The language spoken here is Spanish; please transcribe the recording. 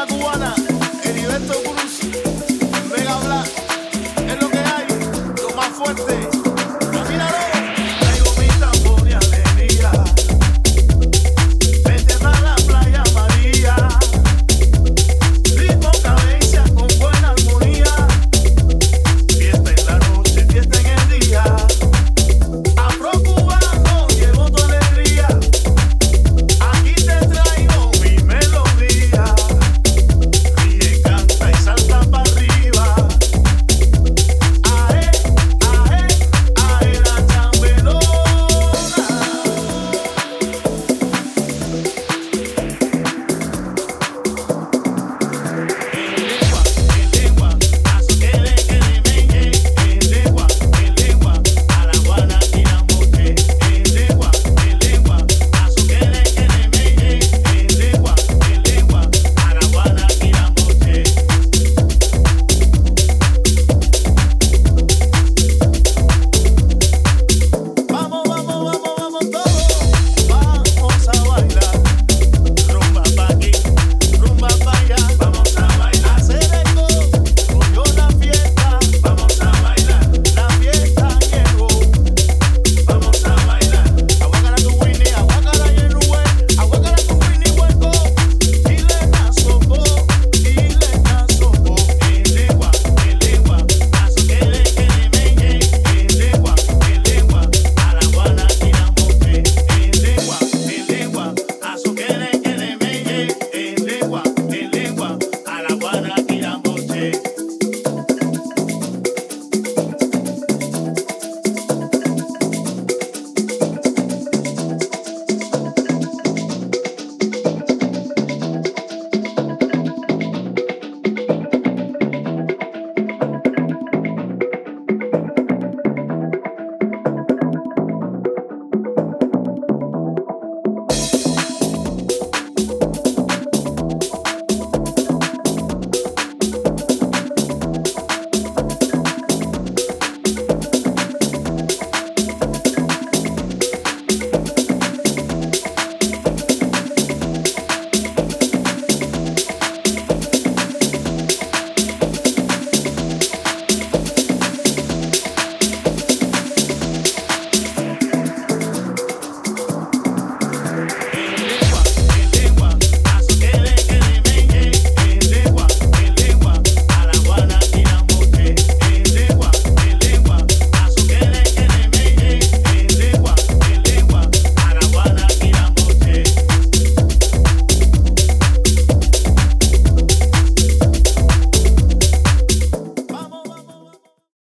Nueva Cubana, Heriberto Cruz, Mega Black, es lo que hay, lo más fuerte.